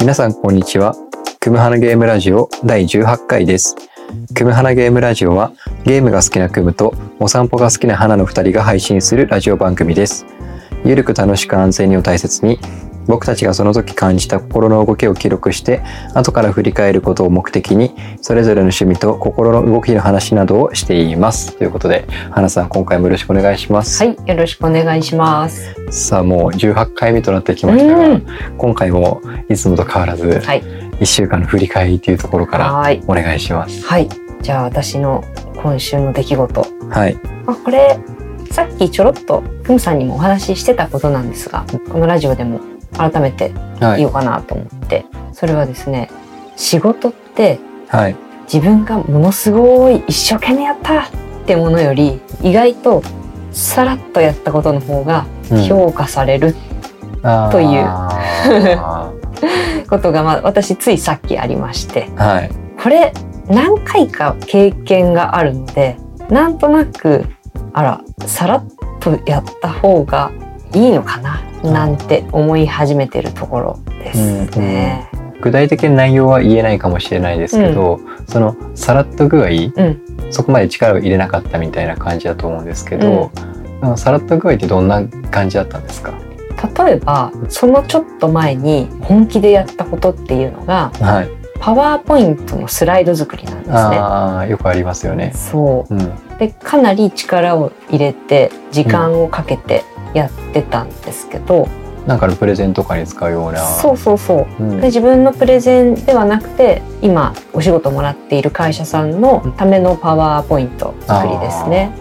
皆さんこんにちは。くむはなゲームラジオ第18回です。クムハナゲームラジオはゲームが好きなクムとお散歩が好きな花の2人が配信するラジオ番組です。ゆるく楽しく安全にを大切に僕たちがその時感じた心の動きを記録して後から振り返ることを目的にそれぞれの趣味と心の動きの話などをしています。ということで花さん今回もよろしくお願いします。はい、よろしくお願いします。さあもう18回目となってきましたが、うん今回もいつもと変わらずはい、1週間の振り返りというところからはい、お願いします。はい。じゃあ私の今週の出来事。はい。まあ、これさっきちょろっとふむさんにもお話ししてたことなんですが、このラジオでも改めてはい。言おうかなと思って、それはですね、仕事ってはい。自分がものすごい一生懸命やったってものより意外とさらっとやったことの方がうん評価されるという ことが、まあ、私ついさっきありましてはい。これ何回か経験があるのでなんとなくあらさらっとやった方がいいのかななんて思い始めてるところですね。具体的な内容は言えないかもしれないですけど、そのさらっと具合、うんそこまで力を入れなかったみたいな感じだと思うんですけど、そのさらっと具合ってどんな感じだったんですか？例えばそのちょっと前に本気でやったことっていうのがはい。パワーポイントのスライド作りなんですね。ああ、よくありますよね。そううん。でかなり力を入れて時間をかけてやってたんですけど、なんかのプレゼンとかに使うような。そうそうそううんで自分のプレゼンではなくて今お仕事もらっている会社さんのためのパワーポイント作りですね。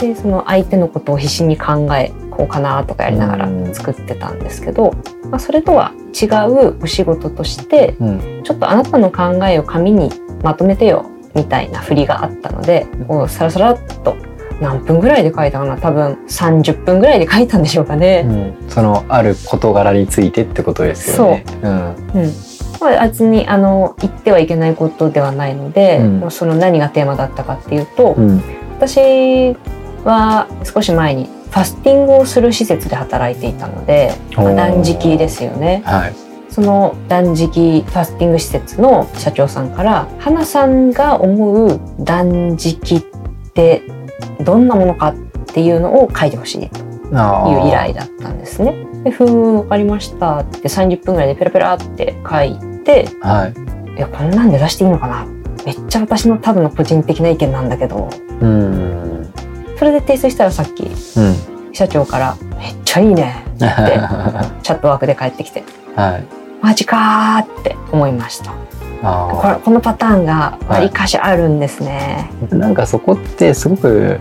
でその相手のことを必死に考えこうかなとかやりながらうん作ってたんですけど、まあ、それとは違うお仕事としてうん。ちょっとあなたの考えを紙にまとめてよみたいな振りがあったのでこうサラサラっと何分ぐらいで書いたかな？多分30分ぐらいで書いたんでしょうかね。うん、そのある事柄についてってことですよね。う。ん。うん、まあ別にあの言ってはいけないことではないので、うんその何がテーマだったかっていうと、うん。私は少し前にファスティングをする施設で働いていたので、まあ断食ですよねはい。その断食ファスティング施設の社長さんから「花さんが思う断食ってどんなものか?」っていうのを書いてほしいという依頼だったんですね。で「ふーんわかりました」って30分ぐらいでペラペラって書いてはい。いやこんなんで出していいのかなめっちゃ私のただの個人的な意見なんだけどうん。それで提出したらさっきうん。社長から「めっちゃいいね」って チャットワークで帰ってきてはい。「マジか」って思いましたあこれこのパターンがわりかしあるんですね、あ。なんかそこってすごく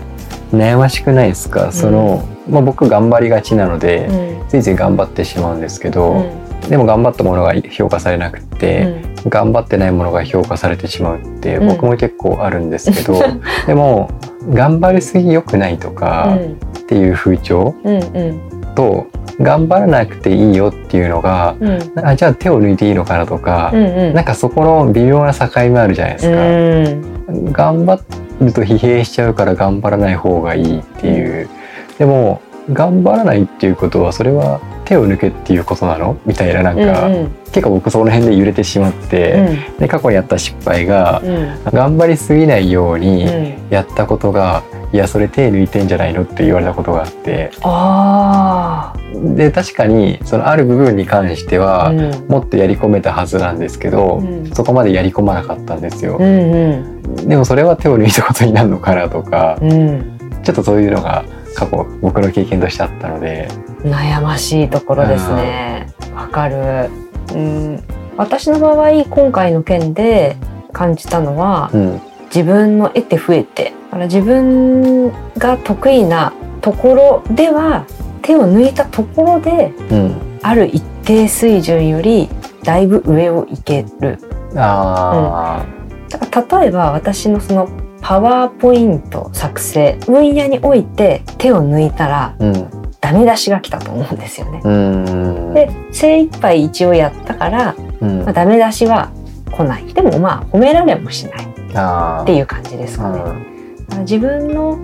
悩ましくないですか？その、まあ僕頑張りがちなので、うん。ついつい頑張ってしまうんですけうど、ん。でも頑張ったものが評価されなくて、頑張ってないものが評価されてしまうってうん。僕も結構あるんですけど、でも頑張りすぎ良くないとうかん。っていう風潮うんうんと頑張らなくていいよっていうのが、うん。あじゃあ手を抜いていいのかなとか、うんうん。なんかそこの微妙な境目あるじゃないですか。うん。頑張ると疲弊しちゃうから頑張らない方がいいっていう、でも頑張らないっていうことはそれは手を抜けっていうことなの？みたいななんか、うん結構僕その辺で揺れてしまって、で過去にやった失敗がうんうん。頑張りすぎないようにうん。やったことが、いやそれ手抜いてんじゃないのって言われたことがあって。あで確かにそのある部分に関してあは、うん。もっとやり込めたはずなんですけど、うん。そこまでやり込まなかったんですよ。う。んでもそれは手を抜いたことになるのかなとか、うん。うんちょっとそういうのが過去僕の経験としてあったので、悩ましいところですね。わかる。うん、私の場合今回の件で感じたのはうん、自分の得て増えて。だから自分が得意なところでは手を抜いたところでうん、ある一定水準よりだいぶ上をいける。あだから例えば私のそのパワーポイント作成分野において手を抜いたらあ、うん、ダメ出しが来たと思うんですよね。うん、で精一杯一応やったから、うん。まあ、ダメ出しは来ない。でもまあ褒められもしないっあていう感じですかね。うん自分の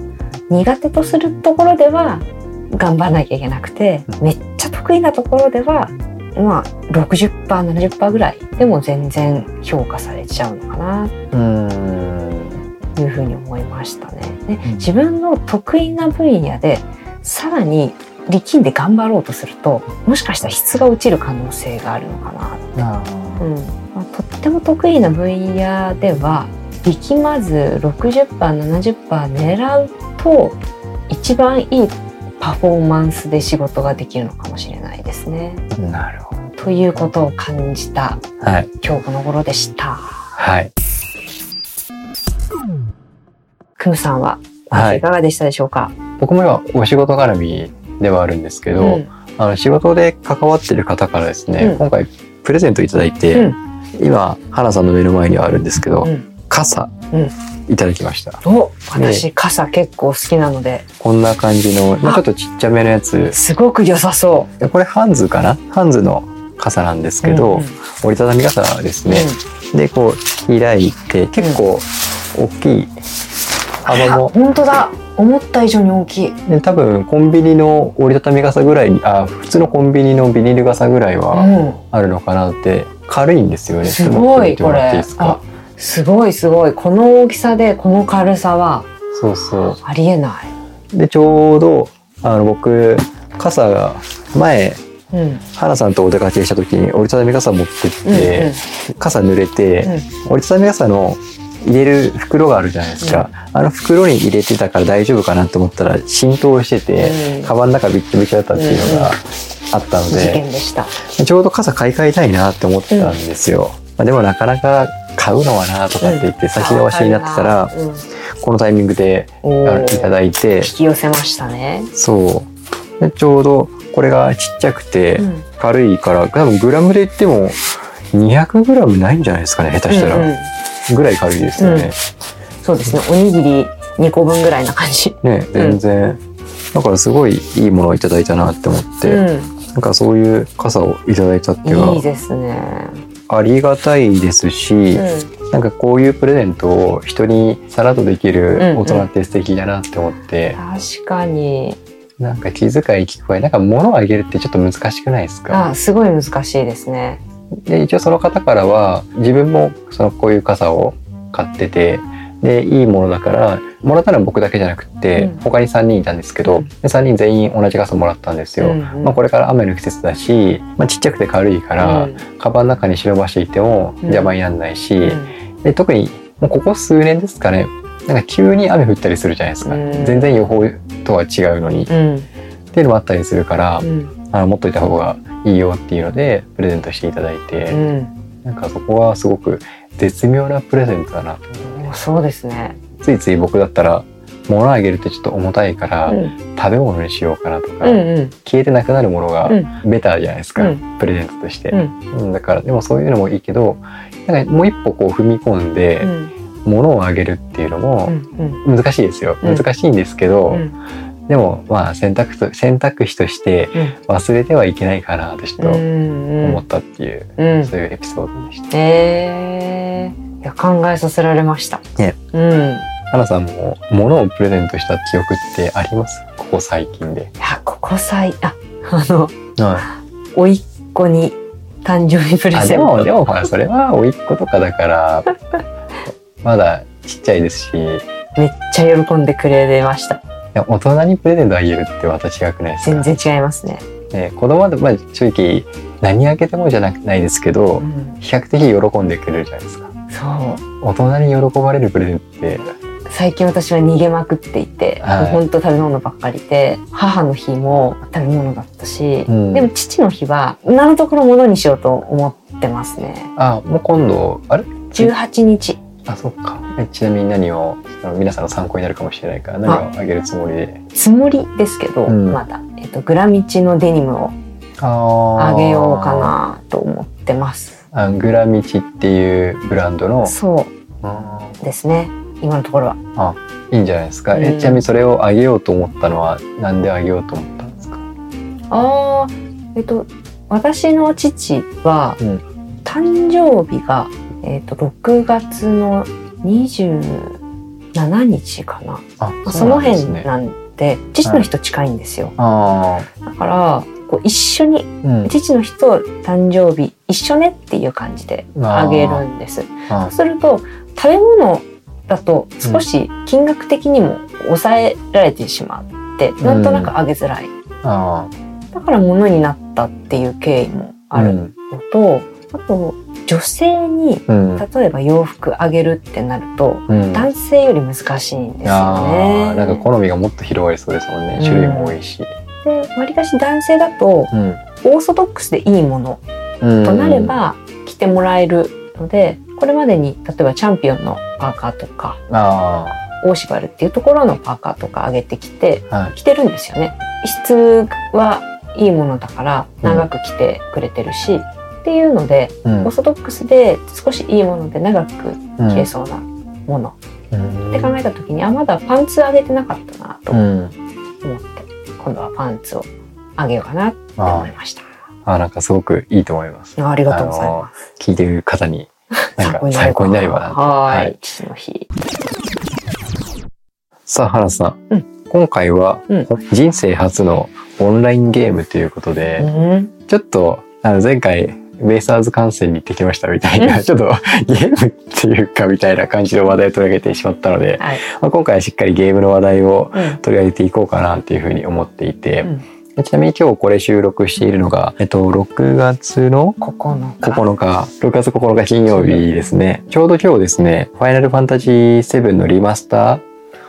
苦手とするところでは頑張らなきゃいけなくてめっちゃ得意なところではまあ 60%70% ぐらいでも全然評価されちゃうのかなうん。というふうに思いましたね。でうん。自分の得意な分野でさらに力んで頑張ろうとするともしかしたら質が落ちる可能性があるのかなあうん。まあ、とっても得意な分野では力まず 60%70% 狙うと一番いいパフォーマンスで仕事ができるのかもしれないですね。ーなるほということを感じたどはい。今日この頃でした。はい。クムさんははい。いかがでしたでしょうか？僕も今お仕事絡みではあるんですけど、うん。あの仕事で関わってる方からですね、うん。今回プレゼントいただいて、うん。今花さんの目の前にはあるんですけど、うん傘、うん。いただきました。お私、傘結構好きなので。こんな感じの、まあ、ちょっとちっちゃめのやつ。すごく良さそこれハンズかな？ハンズの傘なんですう。けど、うんうん。折りたたみ傘ですね、でこう開いて結構大きい幅あも、本当だ。思った以上に大きい。で多分コンビニの折りたたみ傘ぐらいにあ普通のコンビニのビニール傘ぐらいはうん。あるのかなって。軽いんですよね。すごいちょっと持ってみてもらっていいですあかすごいすごい。この大きさでこの軽さはそうそありえない。うでちょうどあの僕傘が前うん。花さんとお出かけした時に折りたたみ傘持ってって、傘濡れて、折りたたみ傘の入れる袋があるじゃないですか、あの袋に入れてたから大丈夫かなと思ったら浸透してて、うん。カバンの中びっちょびちょだったっていうのがあったの事で、件でした。ちょうど傘買い替えたいなって思ってたんですよ、まあ、でもなかなか買うのはなとかって言って先延ばしになってたら、うん。このタイミングでいただいて。引き寄せましたね。そう。でちょうどこれがちっちゃくてうん。軽いから多分グラムで言っても200グラムないんじゃないですかね下手したら、うんうん。ぐらい軽いですよね、そうですね。おにぎり2個分ぐらいな感じ。ね全然、だからすごいいいものをいただいたなって思って、うなんかそういう傘をいただいたっていうのん、いいはですね。ありがたいですし、うんなんかこういうプレゼントを人にさらっとできうんるうん大人って素敵だなって思って、確かに。なんか気遣い聞こえなんか物をあげるってちょっと難しくないですか？あ、すごい難しいですね。で一応その方からは自分もそのこういう傘を買っててでいいものだからもらったのは僕だけじゃなくって、うん。他に3人いたんですけど、うん。で3人全員同じ傘もらったんですよ。うんうん。まあ、これから雨の季節だし、まあ、ちっちゃくて軽いから、うん。カバンの中に忍ばしていても邪魔にならないし、うん。で特にもうここ数年ですかねなんか急に雨降ったりするじゃないですか、うん。全然予報とは違うのに、っうん。ていうのもあったりするから、うん。あの持っといた方がいいよっていうのでプレゼントしていただいて、うん。なんかそこはすごく絶妙なプレゼントだなとうんそうですね。ついつい僕だったら物あげるとちょっと重たいから、うん。食べ物にしようかなとか、うんうん。消えてなくなるものがうん。ベターじゃないですか、うプレゼントとして、うん。うんだからでもそういうのもいいけどなんかもう一歩こう踏み込んでうん。物をあげるっていうのうも難しいですよ、うん。難しいんですけど、うん。でもまあ選択と選択肢としてうん。忘れてはいけないかなとちょっとうん思ったっていう、うん。そういうエピソードでした。えー、いや考えさせられました。ねうん。い花さんも物をプレゼントした記憶ってあります？ここ最近で。やここ最ああのは甥っ子に誕生日プレゼント。もでもほらそれは甥っ子とかだから まだちっちゃいですしいめっちゃ喜んでくれました。や大人にプレゼントあげるって私違くないですか？全然違いますね。ね、子供で、まあ、正直何あげてもじゃなくないですけど、うん、比較的喜んでくれるじゃないですかそう。大人に喜ばれるプレゼントって。最近私は逃げまくっていて、はい。もうほんと食べ物ばっかりで母の日も食べ物だったし、うん。でも父の日は今のところ物にしようと思ってますね。あもう今度あれ？18日。あそっか。えちなみに何を皆さんの参考になるかもしれないから何をあげるつもりで？つもりですけど、うん。まだ、えっと、グラミチのデニムをああげようかなと思ってますあグラミチっていうブランドのそあうですね。今のところは。ーいいんじゃないですか、うん。えちなみにそれをあげようと思ったのはなんであげようと思ったんですか？あーえっと私の父は、うん。誕生日が、えっと、6月の27日かな。そね辺なんで父の日と近いんですよ、あだからこう一緒にうん。父の日と誕生日一緒ねっていう感じであげるんです。あそうすると食べ物だと少し金額的にも抑えられてしまって、ん。なんとなくあげづらい。あだから物になったっていう経緯もあるのと、あと女性にうん。例えば洋服あげるってなるとうん。男性より難しいんですよあね。ー。なんか好みがもっと広がりそうですもんね。うん。種類も多いし、でわりかし男性だとうん。オーソドックスでいいものうん。となれば着てもらえるので、これまでに例えばチャンピオンのパーカーとかあオーシバルっていうところのパーカーとか上げてきてあはい。着てるんですよね。質はいいものだから長く着てくれてるし、っていうのでうん。オーソドックスで少しいいもので長くうん着れそうなものうんって考えた時にあまだパンツ上げてなかったなとう思っ今度はパンツを上げようかなって思いました。あなんかすごくいいと思います。ありがとうございます。聞いてる方に なんか参考になればなと。はい、はい。父の日。さあ原さん、うん。今回は、うん。人生初のオンラインゲームということで、うん。ちょっとあの前回ベイスターズ観戦に行ってきましたみたいな、うんちょっとゲームっていうかみたいな感じの話題を取り上げてしまったので、はい。まあ、今回はしっかりゲームの話題をうん取り上げていこうかなっていうふうに思っていて、うんちなみに今日これ収録しているのが、えっと、6月の9日。9日、6月9日金曜日ですね。ちょうど今日ですね、ファイナルファンタジー7のリマスタ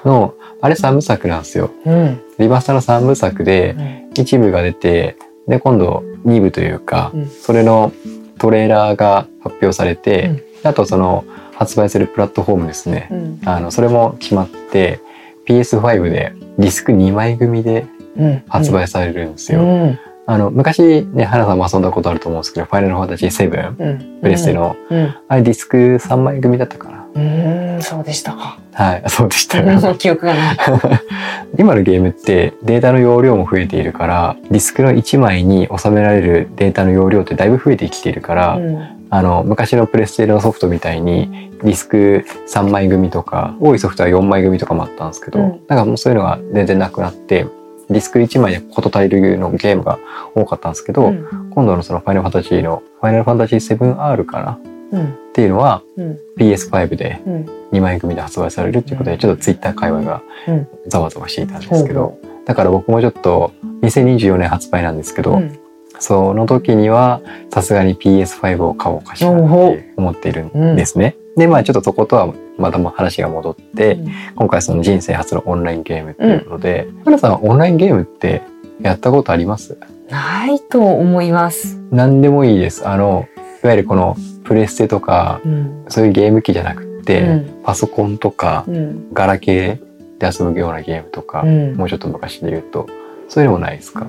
ーの、あれ3部作なんですよ。うん。リマスターの3部作で、一部が出て、で、今度2部というか、うんそれのトレーラーが発表されて、あとその発売するプラットフォームですね。うん。あの、それも決まって、PS5 でディスク2枚組でうん。発売されるんですよ。うん。あの、昔ね、花さんも遊んだことあると思うんですけど、ファイナルファンタジー7、うん。プレステの、うん。あれディスク3枚組だったかな。うん。そうでしたか。はい、そうでしたよ。う ん記憶がない。今のゲームってデータの容量も増えているから、ディスクの1枚に収められるデータの容量ってだいぶ増えてきているから、うんあの、昔のプレステのソフトみたいにディスク3枚組とか、多いソフトは4枚組とかもあったんですけど、うんなんかもうそういうのが全然なくなって、ディスク1枚で事足りるのゲームが多かったんですけど、うん今度のそのファイナルファンタジーの、ファイナルファンタジー 7R かなっうん。ていうのはうん。PS5 でうん。2枚組で発売されるっていうことで、ちょっとツイッター界隈がうんざわざわしていたんですけど、だから僕もちょっと2024年発売なんですけど、うんその時にはさすがに PS5 を買おうかしらって思っているんですね。で、まあちょっとそことはまたも話が戻って、今回その人生初のオンラインゲームっていうことで、花、さんオンラインゲームってやったことあります？ないと思います。何でもいいです。あの、いわゆるこのプレステとか、うん。そういうゲーム機じゃなくって、うんパソコンとか、うん。ガラケーで遊ぶようなゲームとか、うんもうちょっと昔で言うと、そういうのもないですか？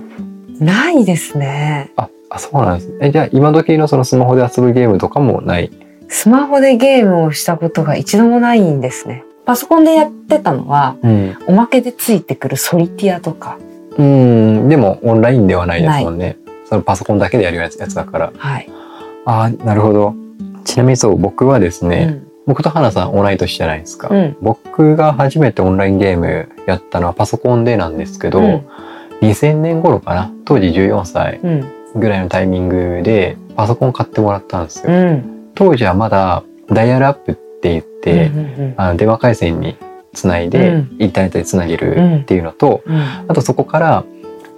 ないですね。あ、あそうなんです。え、じゃあ今時のそのスマホで遊ぶゲームとかもない？スマホでゲームをしたことが一度もないんですね。パソコンでやってたのは、うん。おまけでついてくるソリティアとか。うん、でもオンラインではないですもんね。そのパソコンだけでやるやつだから。はい。あーなるほど。ちなみにそう、僕はですね、うん僕と花さん同い年じゃないですか。うん僕が初めてオンラインゲームやったのはパソコンでなんですけど、うん2000年頃かな？当時14歳うん。ぐらいのタイミングでパソコン買ってもらったんですよ。うん。当時はまだダイヤルアップって言って、うんうんあの電話回線につないで、うんインターネットでつなげるっていうのと、うん。あとそこから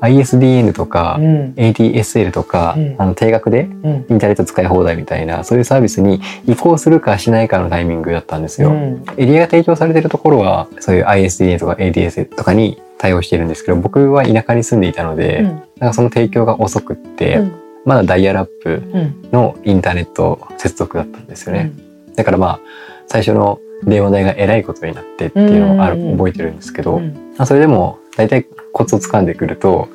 ISDN とか、うん。ADSL とか、うんあの定額でうん。インターネット使い放題みたいなそういうサービスに移行するかしないかのタイミングだったんですよ。うんエリアが提供されてるところはそういう ISDN とか ADSL とかに対応してるんですけど僕は田舎に住んでいたので、うんなんかその提供が遅くって、うんまだダイヤルアップうんのインターネット接続だったんですよね。だからまあ最初の電話代がえらいことになってっていうのもある、覚えてるんですけど、それでも大体コツをつかんでくると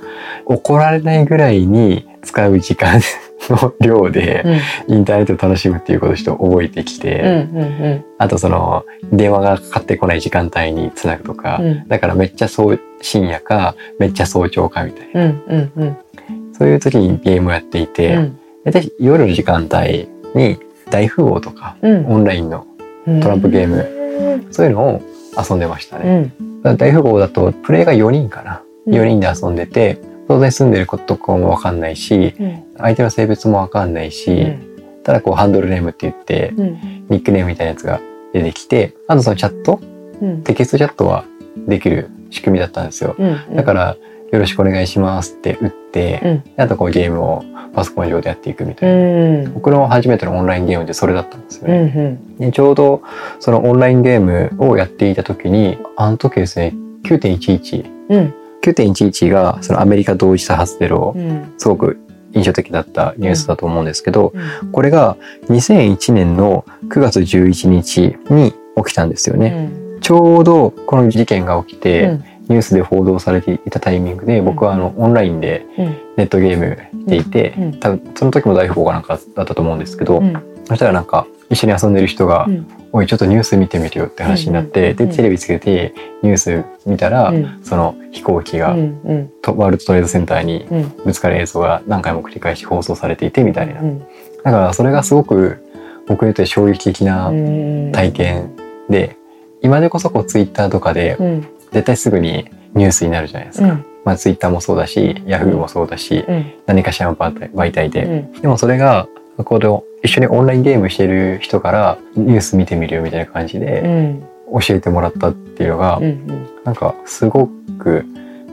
怒られないぐらいに使う時間の量でうん。インターネットを楽しむっていうことをちょっと覚えてきて、うんうんあとその電話がかかってこない時間帯につなぐとか、うん。だからめっちゃそう深夜かめっちゃ早朝かみたいな、うんうんうん。そういう時にゲームをやっていて、うん。大体夜の時間帯に大富豪とかうん。オンラインのうん。トランプゲームムそういうのを遊んでましたうね。大富豪だとプレイが4人かな。うん。4人で遊んでて、当然住んでることとかもわかんないしうん。相手の性別もわかんないし、ただこうハンドルネームって言ってうん。ニックネームみたいなやつが出てきてあとそのチャットうん。テキストチャットはできる仕組みだったんですよ。うん。だからよろしくお願いしますって打って、うん。あとこうゲームをパソコン上でやっていくみたういな、ん。僕の初めてのオンラインゲームでそれだったんですようね、ちょうどそのオンラインゲームをやっていた時にあの時ですね9.11うん9.11がそのアメリカ同時多発テロうん。すごく印象的だったニュースだと思うんですけど、うん。これが2001年の9月11日に起きたんですよね、ちょうどこの事件が起きて、うん。ニュースで報道されていたタイミングで僕はあのオンラインでうん。ネットゲームでいて、うん。多分その時も大富豪かなんかだったと思うんですけど、うん。そしたらなんか一緒に遊んでる人が「うん。おい。ちょっとニュース見てみるよ」って話になって、うんでテレビつけてニュース見たら、うん。その飛行機が、とワールドトレードセンターにうん。ぶつかる映像が何回も繰り返し放送されていてみたいな、うんだからそれがすごく僕にとって衝撃的なうん。体験で今でこそこうツイッターとかでうん。絶対すぐにニュースになるじゃないですか。うん。まあツイッターもそうだし、ヤフーもそうだし、うん。何かしらの媒体で。うん。でもそれが、この一緒にオンラインゲームしてる人からニュース見てみるよみたいな感じうでん。教えてもらったっていうのが、うんなんかすごく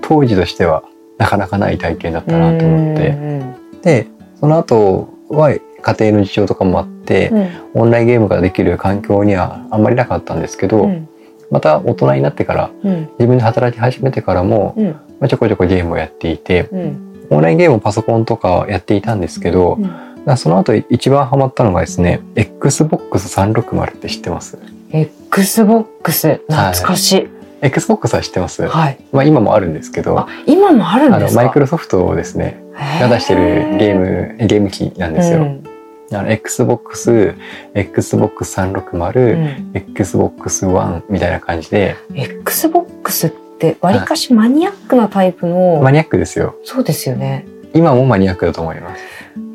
当時としてはなかなかない体験だったなと思って。で、その後は家庭の事情とかもあって、オンラインゲームができる環境にはあんまりなかったんですけど、うん。また大人になってからうん。自分で働き始めてからも、うん。まあ、ちょこちょこゲームをやっていてうん。オンラインゲームもパソコンとかやっていたんですけど、うんだその後一番ハマったのがですね XBOX360 って知ってます？Xbox 懐かしい ?XBOX は知ってます、はい。まあ、今もあるんですけどあ今もあるんあですか？のマイクロソフトですねが出してるゲームゲーム機なんですよ。うん。あの XBOX、XBOX360、Xbox One みたいな感じで。Xbox ってわりかしマニアックなタイプの、マニアックですよ。そうですよね。今もマニアックだと思います。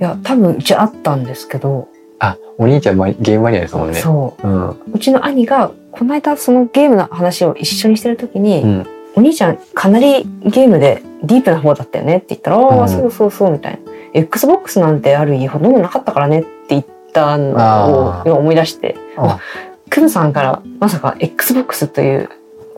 いや多分うちあったんですけど、あ、お兄ちゃんマゲームマニアですもんね。。そううん。ううちの兄がこの間そのゲームの話を一緒にしてる時に、うん。お兄ちゃんかなりゲームでディープな方だったよねって言ったら、ああうんそうそうそうみたいな XBOX なんてある家ほとんどなかったからねって言ったのを思い出してあクムさんからまさか XBOX という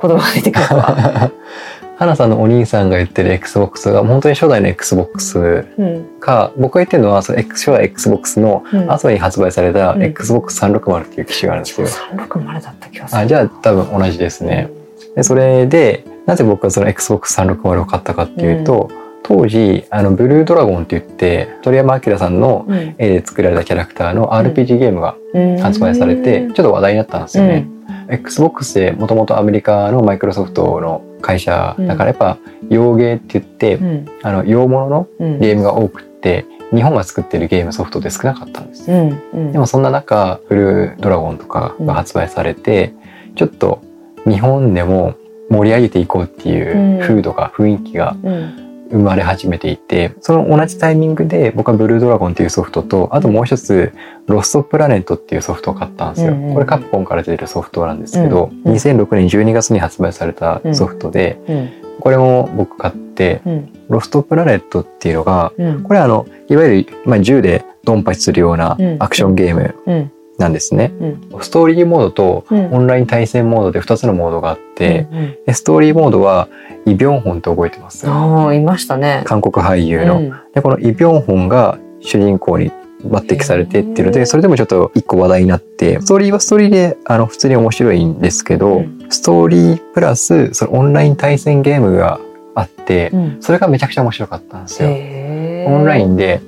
言葉が出てくるとは、花さんのお兄さんが言ってる XBOX が本当に初代の XBOX うん。か、僕が言ってるのはその初代 XBOX のうん、後に発売されたうん。XBOX360 っていう機種があるんですよ。360だった気がする。あじゃあ多分同じですね。でそれでなぜ僕はその XBOX360 を買ったかっていうと、当時あのブルードラゴンって言って鳥山明さんのうん。絵で作られたキャラクターの RPG ゲームがうん。発売されてちょっと話題になったんですよね。XBOX ってもともとアメリカのマイクロソフトの会社だからやっぱ洋ゲーって言って、うん。あの洋物のうん。ゲームが多くって日本が作ってるゲームソフトで少なかったんですよ。うん。うん。でもそんな中ブルードラゴンとかが発売されて、ちょっと日本でも盛り上げていこうっていう風土が、雰囲気がうん生まれ始めていてその同じタイミングで僕はブルードラゴンっていうソフトとあともう一つロストプラネットっていうソフトを買ったんですよ。うんうんうん。これカプコンから出てるソフトなんですけど、うんうん2006年12月に発売されたソフトで、うん。これも僕買ってうん。ロストプラネットっていうのがうん。これはあのいわゆる、まあ、銃でドンパチするようなうん。アクションゲームうんなんですね。うん。ストーリーモードとうん。オンライン対戦モードで2つのモードがあって、うんうん。でストーリーモードはイ・ビョンホンって覚えてます。ああいましたね。韓国俳優の。うん。でこのイ・ビョンホンが主人公に抜擢されてっていうのでそれでもちょっと一個話題になってストーリーはストーリーであの普通に面白いんですけど、うん。ストーリープラスそのオンライン対戦ゲームがあってうん。それがめちゃくちゃ面白かったんですよ。オンラインで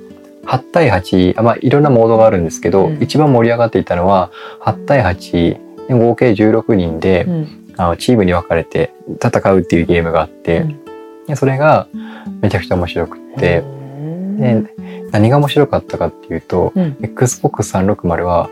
8対8あまあいろんなモードがあるんですけど、うん。一番盛り上がっていたのは8対8で合計16人で、うん。あのチームに分かれて戦うっていうゲームがあって、うん。でそれがめちゃくちゃ面白くって、うんで何が面白かったかっていうと、うん。XBOX360 は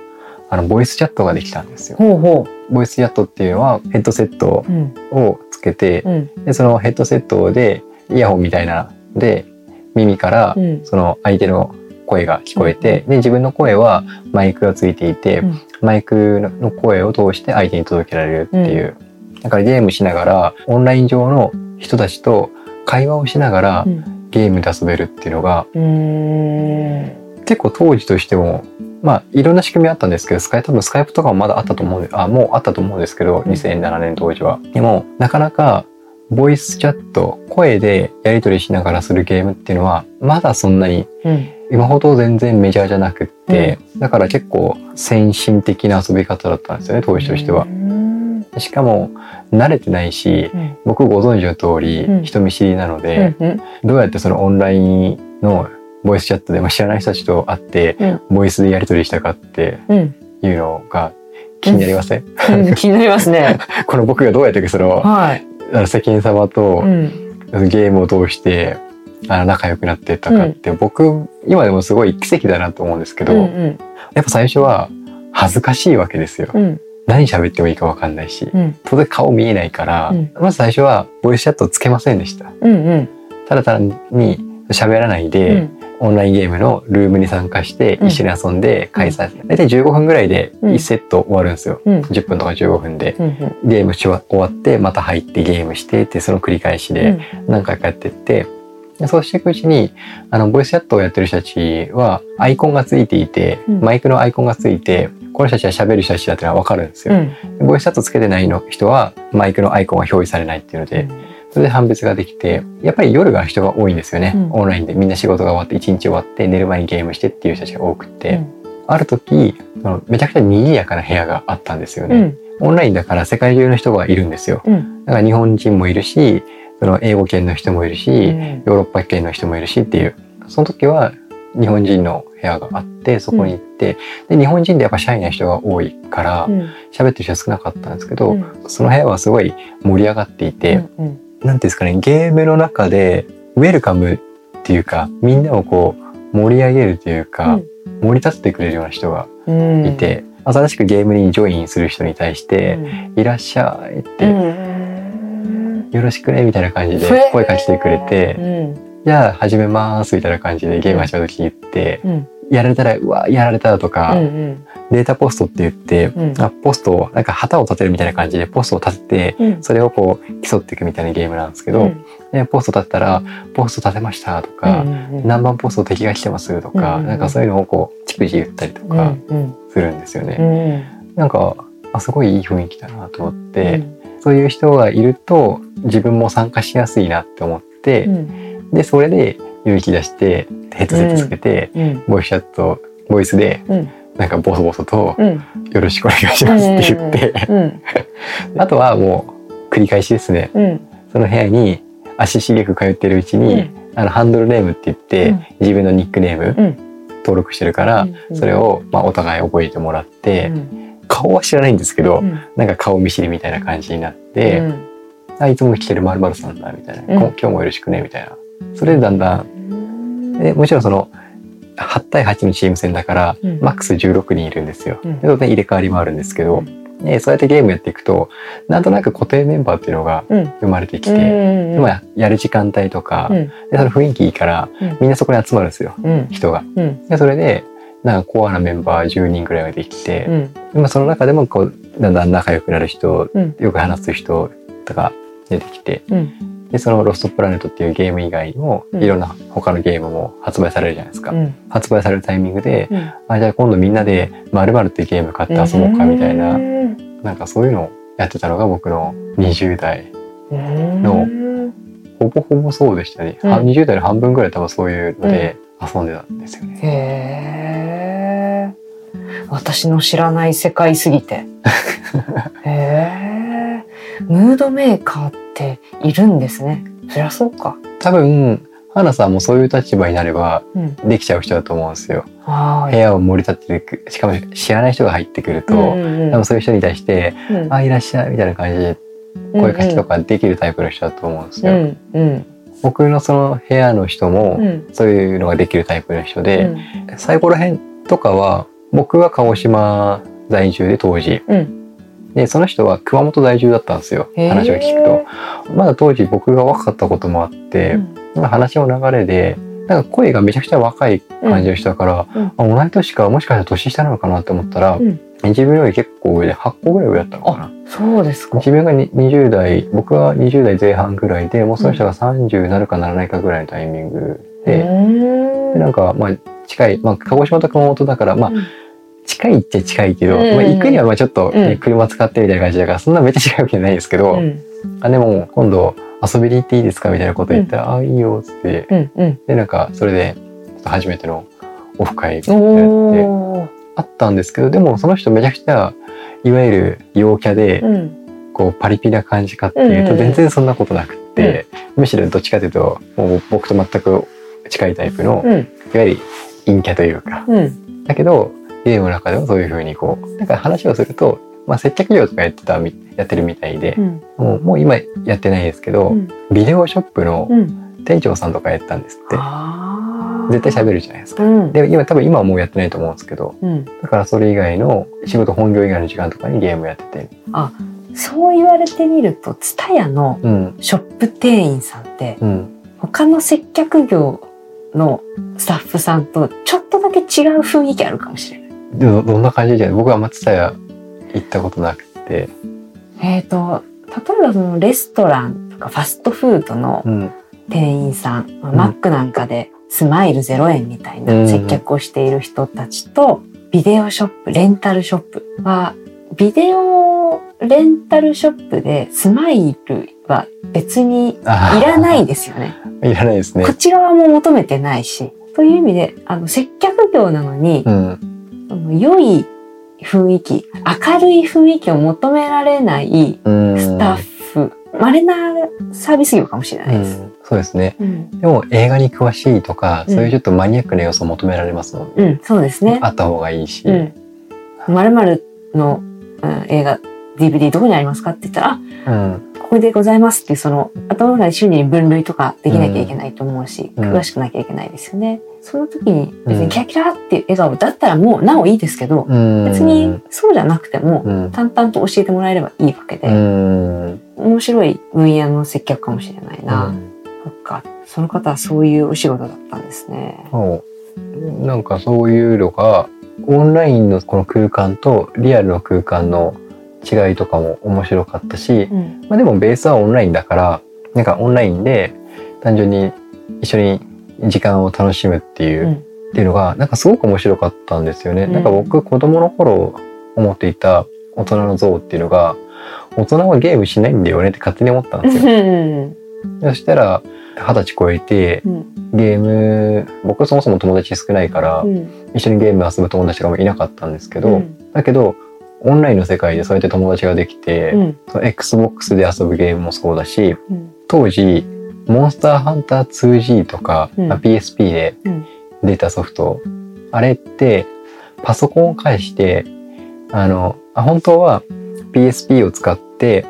あのボイスチャットができたんですよ。ほうほボイスチャットっていうのはヘッドセットをつけて、うん。でそのヘッドセットでイヤホンみたいなので耳からうん。その相手の声が聞こえて、で自分の声はマイクがついていて、うん。マイクの声を通して相手に届けられるっていう、だからゲームしながらオンライン上の人たちと会話をしながらうん。ゲームで遊べるっていうのがうー。ん結構当時としてもまあいろんな仕組みあったんですけどスカイ多分スカイプとかもまだあったと思うあもうあったと思うんですけどうん。2007年当時は。でもなかなかボイスチャット声でやり取りしながらするゲームっていうのはまだそんなにうん。今ほど全然メジャーじゃなくって、だから結構先進的な遊び方だったんですよね当時としては。う。ん。しかも慣れてないしうん。僕ご存知の通りうん。人見知りなので、うんどうやってそのオンラインのボイスチャットでも知らない人たちと会って、うん。ボイスでやり取りしたかってうん。いうのが気になりません、うん。気になりますね。この僕がどうやってそのはい。世間様とうん。ゲームを通してあの仲良くなってったかって、僕今でもすごい奇跡だなと思うんですけど、うんやっぱ最初は恥ずかしいわけですよ。うん。何喋ってもいいか分かんないしうん。当然顔見えないから、うん。まず最初はボイスチャットをつけませんでした。うんうん。ただ単に喋らないで、うんオンラインゲームのルームに参加してうん。一緒に遊んで開催、大体15分ぐらいでうん。1セット終わるんですよ、うん。10分とか15分で。うんゲームし終わってまた入ってゲームしてってその繰り返しで何回かやってってでそうしていくうちにあのボイスチャットをやってる人たちはアイコンがついていて、うん。マイクのアイコンがついてこの人たちは喋る人たちだってのは分かるんですよ、うん。ボイスチャットつけてないの人はマイクのアイコンが表示されないっていうので、それで判別ができてやっぱり夜が人が多いんですよね、うん。オンラインで。みんな仕事が終わって一日終わって寝る前にゲームしてっていう人たちが多くて、うん。ある時そのめちゃくちゃ賑やかな部屋があったんですよね、うん。オンラインだから世界中の人がいるんですよ。うん。だから日本人もいるしその英語圏の人もいるし、うん。ヨーロッパ圏の人もいるしっていう。その時は日本人の部屋があってそこに行って、で日本人でやっぱシャイな人が多いからうん。喋ってる人は少なかったんですけど、うん。その部屋はすごい盛り上がっていて、うんなんていうんですかねゲームの中でウェルカムっていうかみんなをこう盛り上げるというか、盛り立ててくれるような人がうん。いて、新しくゲームにジョインする人に対してう「いらっしゃい」って、ん。よろしくね」みたいな感じで声かけてくれてうん「じゃあ始めます」みたいな感じでゲーム始めた時に言ってうん「やられたらうわやられた」とか、うんデータポストって言って、うん。あポストをなんか旗を立てるみたいな感じでポストを立ててうん。それをこう競っていくみたいなゲームなんですけど、うん。でポスト立てたら「ポスト立てました」とか、うん何番ポスト敵が来てますとか、うんなんかそういうのをこう逐次言ったりとうかんうん。するんですよね。うん。なんかあすごいいい雰囲気だなと思って、うん。そういう人がいると自分も参加しやすいなって思って、うん。でそれで勇気出してヘッドセットつけて、うん。ボイスチャットボイスでうん。なんかボソボソとうん「よろしくお願いします」って言って、うん。あとはもう繰り返しですね。うん。その部屋に足しげく通ってるうちに、うん。あのハンドルネームって言って、うん。自分のニックネーム、うん。登録してるから、うん。それを、まあ、お互い覚えてもらって、うん。顔は知らないんですけど、うん。なんか顔見知りみたいな感じになって、うん。あいつも来てるまるさんだみたいな、今日もよろしくねみたいな。それでだんだんでもちろんその8対8のチーム戦だから、うん。マックス16人いるんですよ。当然入れ替わりもあるんですけど、でそうやってゲームやっていくとなんとなく固定メンバーっていうのがうん。生まれてきて、うんまあ、やる時間帯とか、うん。でその雰囲気いいから、うん。みんなそこに集まるんですようん。人が。うん。でそれでなんかコアなメンバー10人ぐらいができて、うん。でまあその中でもこうだんだん仲良くなる人うん。よく話す人とか出てきてうんでその「ロストプラネット」っていうゲーム以外にもうん。いろんな他のゲームも発売されるじゃないですか。うん。発売されるタイミングでうん。あじゃあ今度みんなで「まるっていうゲーム買って遊ぼうかみたいな、うん。なんかそういうのをやってたのが僕の20代うん。のほぼほぼそうでしたね、うん。は20代の半分ぐらい多分そういうので遊んでたんですよね。へえ私の知らない世界すぎて。へえムードメーカーっているんですね。そりゃそうか。多分花さんもそういう立場になればうん。できちゃう人だと思うんですよ。は部屋を盛り立てていくしかも知らない人が入ってくると、うん多分そういう人に対してうん「あいらっしゃい」みたいな感じで声かけとかできるタイプの人だと思うんですよ。うんうん。僕のその部屋の人もうん。そういうのができるタイプの人で、うん。最後ら辺とかは僕は鹿児島在住で当時うんでその人は熊本在住だったんですよ。話を聞くと。まだ当時僕が若かったこともあって、なん。か話の流れでなんか声がめちゃくちゃ若い感じの人だから、うん。あ同い年かもしかしたら年下なのかなって思ったら、うん。自分より結構上で8個ぐらい上だったのかな。そうですか。自分がに20代、僕は20代前半ぐらいで、もうその人が30なるかならないかぐらいのタイミングで、でなんかまあ近い、まあ鹿児島と熊本だから、まあ近いっちゃ近いけど、うん。まあ行くにはまあちょっと、ねうん。車使ってみたいな感じだから、そんなめっちゃ近いわけじゃないですけど、うん。あ、でも今度遊びに行っていいですかみたいなこと言ったら、あ、いいよ、つって、うんうん。で、なんかそれで初めてのオフ会がおやって、お。あったんですけど、でもその人めちゃくちゃ、いわゆる陽キャで、うん。こうパリピな感じかっていうとうんうんうん。全然そんなことなくって、むしろどっちかというともう僕と全く近いタイプの、いうん。わゆる陰キャというか。うん。だけどゲームの中でもそういう風にこうだから話をすると、まあ、接客業とかやってたみやってるみたいでう、んもうもう今やってないですけど、うんビデオショップのうん。店長さんとかやったんですって、ああ。絶対喋るじゃないですか。うん。で今多分今はもうやってないと思うんですけどうん。だからそれ以外の仕事本業以外の時間とかにゲームやってて、そう言われてみると、ツタヤのうんショップ店員さんって、うん、他の接客業のスタッフさんとちょっとだけ違う雰囲気あるかもしれない。でどどんな感じじゃない？僕は松田屋行ったことなくて、えっ、と、例えばそのレストランとかファストフードのうん店員さん、まあんマックなんかでスマイル0円みたいうんな接客をしている人たちと、ビデオショップ、レンタルショップは、ビデオレンタルショップでスマイルは別にいらないですよね。いらないですねこ。ちら側も求めてないし。という意味で、あの、接客業なのに、うん。あの良い雰囲気、明るい雰囲気を求められないうん。スタッフ、稀なサービス業かもしれないです。うんそうですね。うん、でも映画に詳しいとか、うんそういうちょっとマニアックな要素を求められますもんね。うん、そうですね。あった方がいいし。うん。〇〇の、うん、映画、DVD どこにありますかって言ったら、あ、うん。ここでございますってその、頭の中で週に分類とかできなきゃいけないと思うし、うん詳しくなきゃいけないですよね。その時に別うんにキラキラっていう笑顔だったらもうなおいいですけど、うん。別にそうじゃなくても、うん。淡々と教えてもらえればいいわけで、うん。面白い分野の接客かもしれないな。うんそっか。その方はそういうお仕事だったんですね。なんかそういうのが、オンラインのこの空間とリアルの空間の違いとかも面白かったし、うん。まあでもベースはオンラインだから、なんかオンラインで単純に一緒に時間を楽しむっていう、うんっていうのが、なんかすごく面白かったんですよね。うんなんか僕子供の頃思っていた大人の像っていうのが、大人はゲームしないんだよねって勝手に思ったんですよ。そしたら、二十歳超えて、うん。ゲーム、僕そもそも友達少ないから、うん。一緒にゲーム遊ぶ友達がいなかったんですけど、うん。だけど、オンラインの世界でそうやって友達ができて、うん。その Xbox で遊ぶゲームもそうだし、うん。当時、モンスターハンター 2G とか、うんあ PSP でうん出たソフト、あれってパソコンを介して、あの、あ本当は PSP を使って、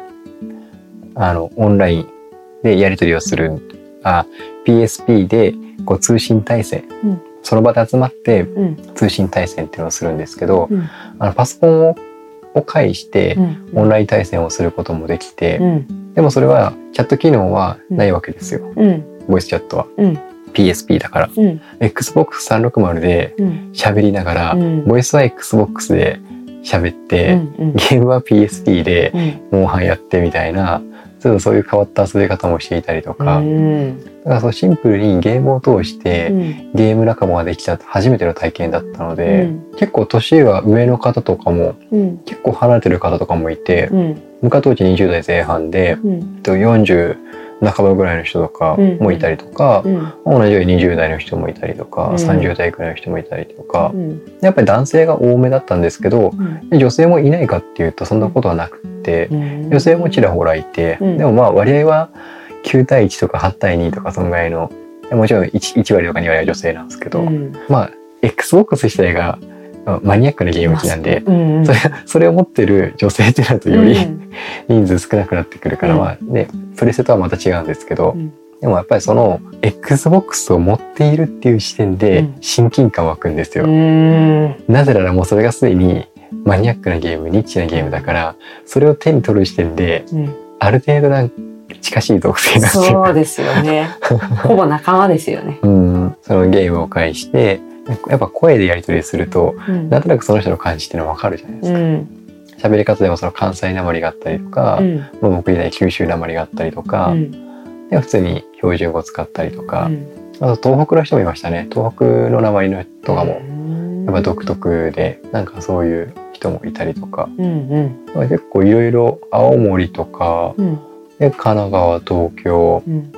あの、オンラインでやり取りをする、あ、PSP でこう通信対戦、うんその場で集まってうん。通信対戦っていうのをするんですけど、うん。あのパソコンをを介してうん。オンライン対戦をすることもできて、うん。でもそれはチャット機能はないわけですよ。うん。ボイスチャットは。うん。PSP だから。うん。Xbox 360でうん。喋りながら、うんボイスは Xbox で喋って、うん。ゲームは PSP でうん。モンハンやってみたいな、ちょっとそういう変わった遊び方もしていたりとか、うん。だからそうシンプルにゲームを通して、うん。ゲーム仲間ができた初めての体験だったので、うん結構年が上の方とかもうん。結構離れてる方とかもいて、うん。僕は当時20代前半で、うん。えっと40半ばぐらいの人とかもいたりとか、うん。同じように20代の人もいたりとか、うん30代くらいの人もいたりとか、うん。やっぱり男性が多めだったんですけど、うん。女性もいないかっていうとそんなことはなくって、女性もちらほらいて、うんでもまあ割合は9対1とか8対2とかそのぐらいの、もちろん 1, 1割とか2割は女性なんですけど、うん。まあ Xbox 自体がまあマニアックなゲーム機なんで、うん。それ それを持ってる女性ってなるとよりうん 人数少なくなってくるから、うんまあね、プレステとはまた違うんですけど、うんでもやっぱりその Xbox を持っているっていう視点でうん親近感湧くんですよ。うん。なぜならもうそれがすでにマニアックなゲーム、ニッチなゲームだから、それを手に取る時点でうん。ある程度な近しい属性なんですよ。そうですよね。ほぼ仲間ですよね。うん、そのゲームを介してやっぱ声でやり取りするとうん。なんとなくその人の感じっていうのは分かるじゃないですか。うん。喋り方でもその関西なまりがあったりとか、うん。まあ僕みたいに九州なまりがあったりとか、うん。で普通に標準語使ったりとか、うん。あと東北の人もいましたね。東北のなまりの人とかもうん。やっぱ独特でなんかそういう人もいたりとか。うんうん。まあ結構いろいろ青森とかうん。で神奈川東京うん。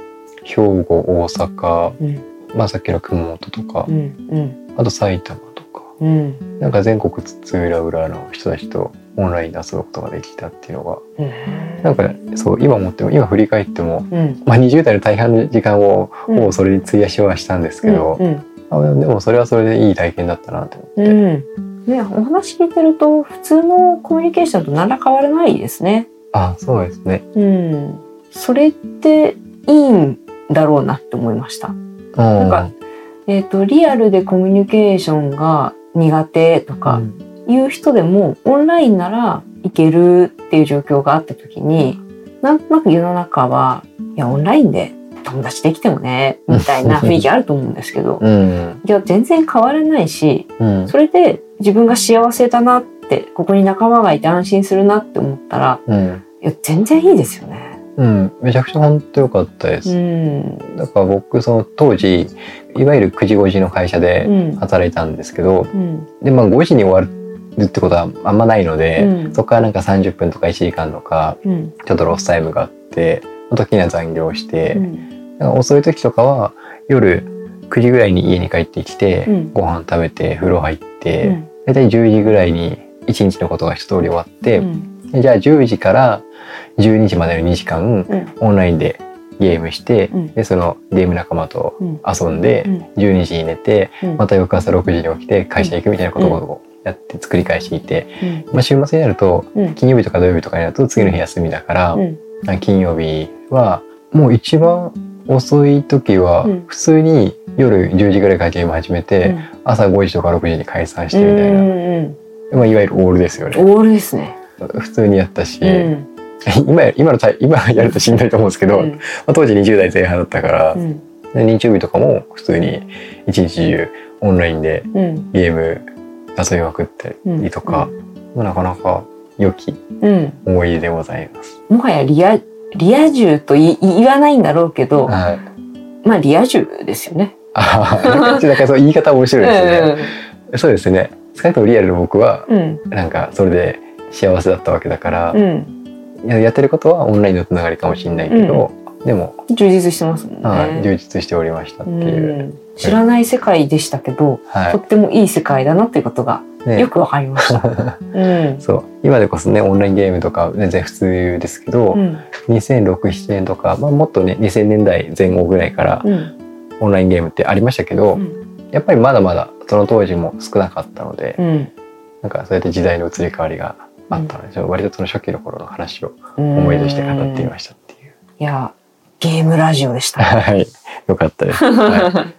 兵庫大阪、うんまあ、さっきの熊本とか、あと埼玉とか。うん。なんか全国津々浦々の人たちとオンラインで遊ぶことができたっていうのがうん。なんかそう今思っても今振り返っても、うん。まあ、20代の大半の時間をうん。もうそれに費やしはしたんですけど、うんあでもそれはそれでいい体験だったなって思って。うん。ね、お話聞いてると普通のコミュニケーションと何ら変わらないですね。あそうですね。うん、それっていいんだろうなって思いました。なんかえっ、とリアルでコミュニケーションが苦手とかいう人でも、オンラインならいけるっていう状況があった時に、なんとなく世の中はいやオンラインで友達できてもねみたいな雰囲気あると思うんですけど、うん。いや全然変わらないし、うん。それで自分が幸せだなってここに仲間がいて安心するなって思ったらうん。いや全然いいですよね。うん。めちゃくちゃ本当良かったです。うん。だから僕その当時いわゆる9時5時の会社うでん。働いたんですけど、うん。でまあ5時に終わるってことはあんまないので、うん。そこからなんか30分とか1時間とかうん。ちょっとロスタイムがあってその時には残業して、遅い時とかは夜9時ぐらいに家に帰ってきて、うん。ご飯食べて風呂入って、うん。大体10時ぐらいに1日のことが一通り終わって、じゃあ10時から12時までの2時間うん。オンラインでゲームして、うん。でそのゲーム仲間とうん。遊んで、うん。12時に寝てうん。また翌朝6時に起きて会社行くみたいなことをやって繰り返していて、うん。まあ、週末になるとうん。金曜日とか土曜日とかになると次の日休みだから、うん。金曜日はもう一番遅い時はうん。普通に夜10時ぐらいからゲーム始めて、朝5時とか6時に解散してみたいな、うん。まあ、いわゆるオールですよね。オールですね。普通にやったし、うん 今や今の今やるとしんどいと思うんですけど、うんまあ、当時20代前半だったから、うんで日曜日とかも普通に一日中オンラインでうんゲーム遊びまくったりとか、まあ、なかなか良きうん思い出でございます。もはやリアリア充とい言わないんだろうけど、はい。まあリア充ですよね。ああ、なんかそう言い方面白いですね。そうですね。少なくともリアルの僕はうんなんかそれで幸せだったわけだから、うんいややってることはオンラインのつながりかもしれないけど、でも、充実してますもんはいね。充実しておりましたっていう。うん。知らない世界でしたけど、はとってもいい世界だなっていうことがい。ね。よくわかりました。うん。そう。今でこそねオンラインゲームとか全然普通ですけど、うん。2006-7年とか、まあ、もっとね2000年代前後ぐらいからうん。オンラインゲームってありましたけど、うん。やっぱりまだまだその当時も少なかったので、うん。なんかそうやって時代の移り変わりがあったので、ちょっと割とその初期の頃の話をうん思い出して語ってみましたっていう。いやゲームラジオでした。はい、よかったです。はい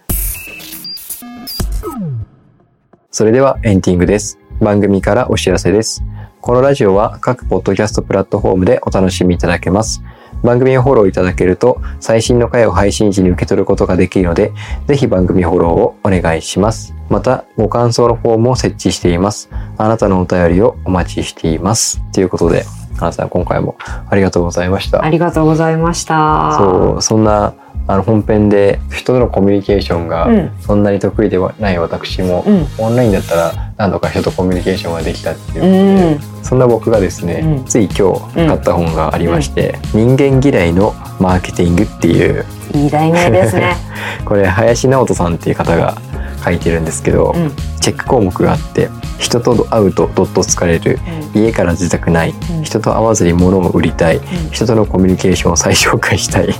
それではエンディングです。番組からお知らせです。このラジオは各ポッドキャストプラットフォームでお楽しみいただけます。番組をフォローいただけると最新の回を配信時に受け取ることができるので、ぜひ番組フォローをお願いします。また、ご感想のフォームを設置しています。あなたのお便りをお待ちしています。ということで、花さん今回もありがとうございましたあ。りがとうございました。そうそんなあの本編で人とのコミュニケーションがうんそんなに得意ではない私も、うんオンラインだったら何度か人とコミュニケーションができたっていううことで、そんな僕がですね、うん。つい今日買った本がありまして「人間嫌いのマーケティング」っていう。いい題名ですね。これ林直人さんっていう方が書いてるんですけど、うん。チェック項目があって人と会うとどっと疲れる。家から自宅ない。うん。人と会わずに物を売りたい。うん。人とのコミュニケーションを再紹介したい。っ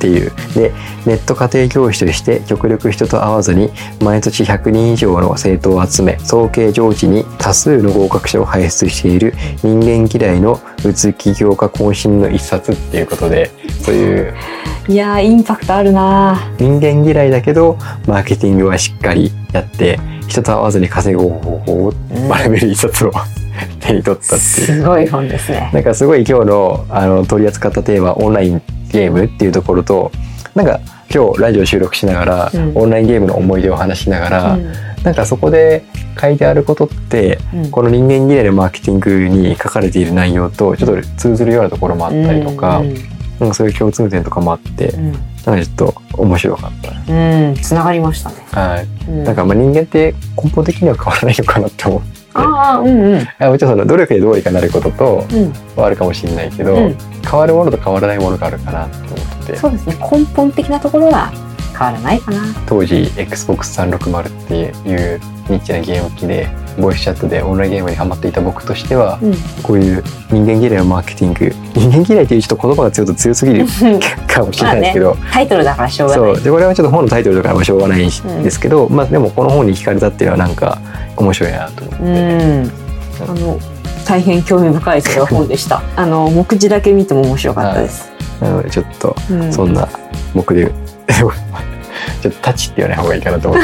ていう。でネット家庭教師として極力人と会わずに毎年100人以上の生徒を集め総計上智に多数の合格者を輩出している人間嫌いのうつ起業家渾身の一冊っていうことでそういう。いやーインパクトあるな人間嫌いだけどマーケティングはしっかりやって人と会わずに稼ぐ方法を学べる一冊を 手に取ったっていう。すごい本ですね。なんかすごい今日のあの取り扱ったテーマオンラインゲームっていうところとなんか今日ラジオ収録しながら、うん。オンラインゲームの思い出を話しながら、うん。なんかそこで書いてあることってうん。この人間嫌いのマーケティングに書かれている内容とちょっと通ずるようなところもあったりとか、うんなんかそういう共通点とかもあってうんなんかちょっと面白かった。うん、つながりましたね。はい。うんなんかまあ人間って根本的には変わらないのかなって思う。ああ、うんうん。あもちろんその努力でどうにかなることとうん、はあるかもしれないけど、うん変わるものと変わらないものがあるかなって思っててそうですね。根本的なところは変わらないかな。当時 XBOX360 っていうニッチなゲーム機でボイスチャットでオンラインゲームにハマっていた僕としてはうん。こういう人間嫌いのマーケティング人間嫌いっていうちょっと言葉が強いと強すぎるかもしれないですけど、タイトルだからしょうがない。そうでこれはちょっと本のタイトルだからまあしょうがないんですけど、まあでもこの本に惹かれたっていうのはなんか面白いなと思って、うん。あの大変興味深いそれは 本でした。あの目次だけ見ても面白かったです。なのでちょっとうんそんな僕で ちょっとタッチって言わない方がいいかなと思っ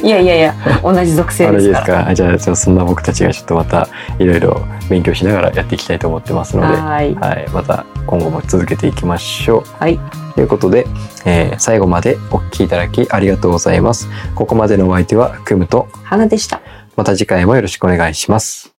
て。いやいやいや同じ属性ですすからあ じゃあそんな僕たちがちょっとまたいろいろ勉強しながらやっていきたいと思ってますので、はいはい、また今後も続けていきましょう。はい。ということで、えー最後までお聞きいただきありがとうございます。ここまでのお相手はクムと花でした。また次回もよろしくお願いします。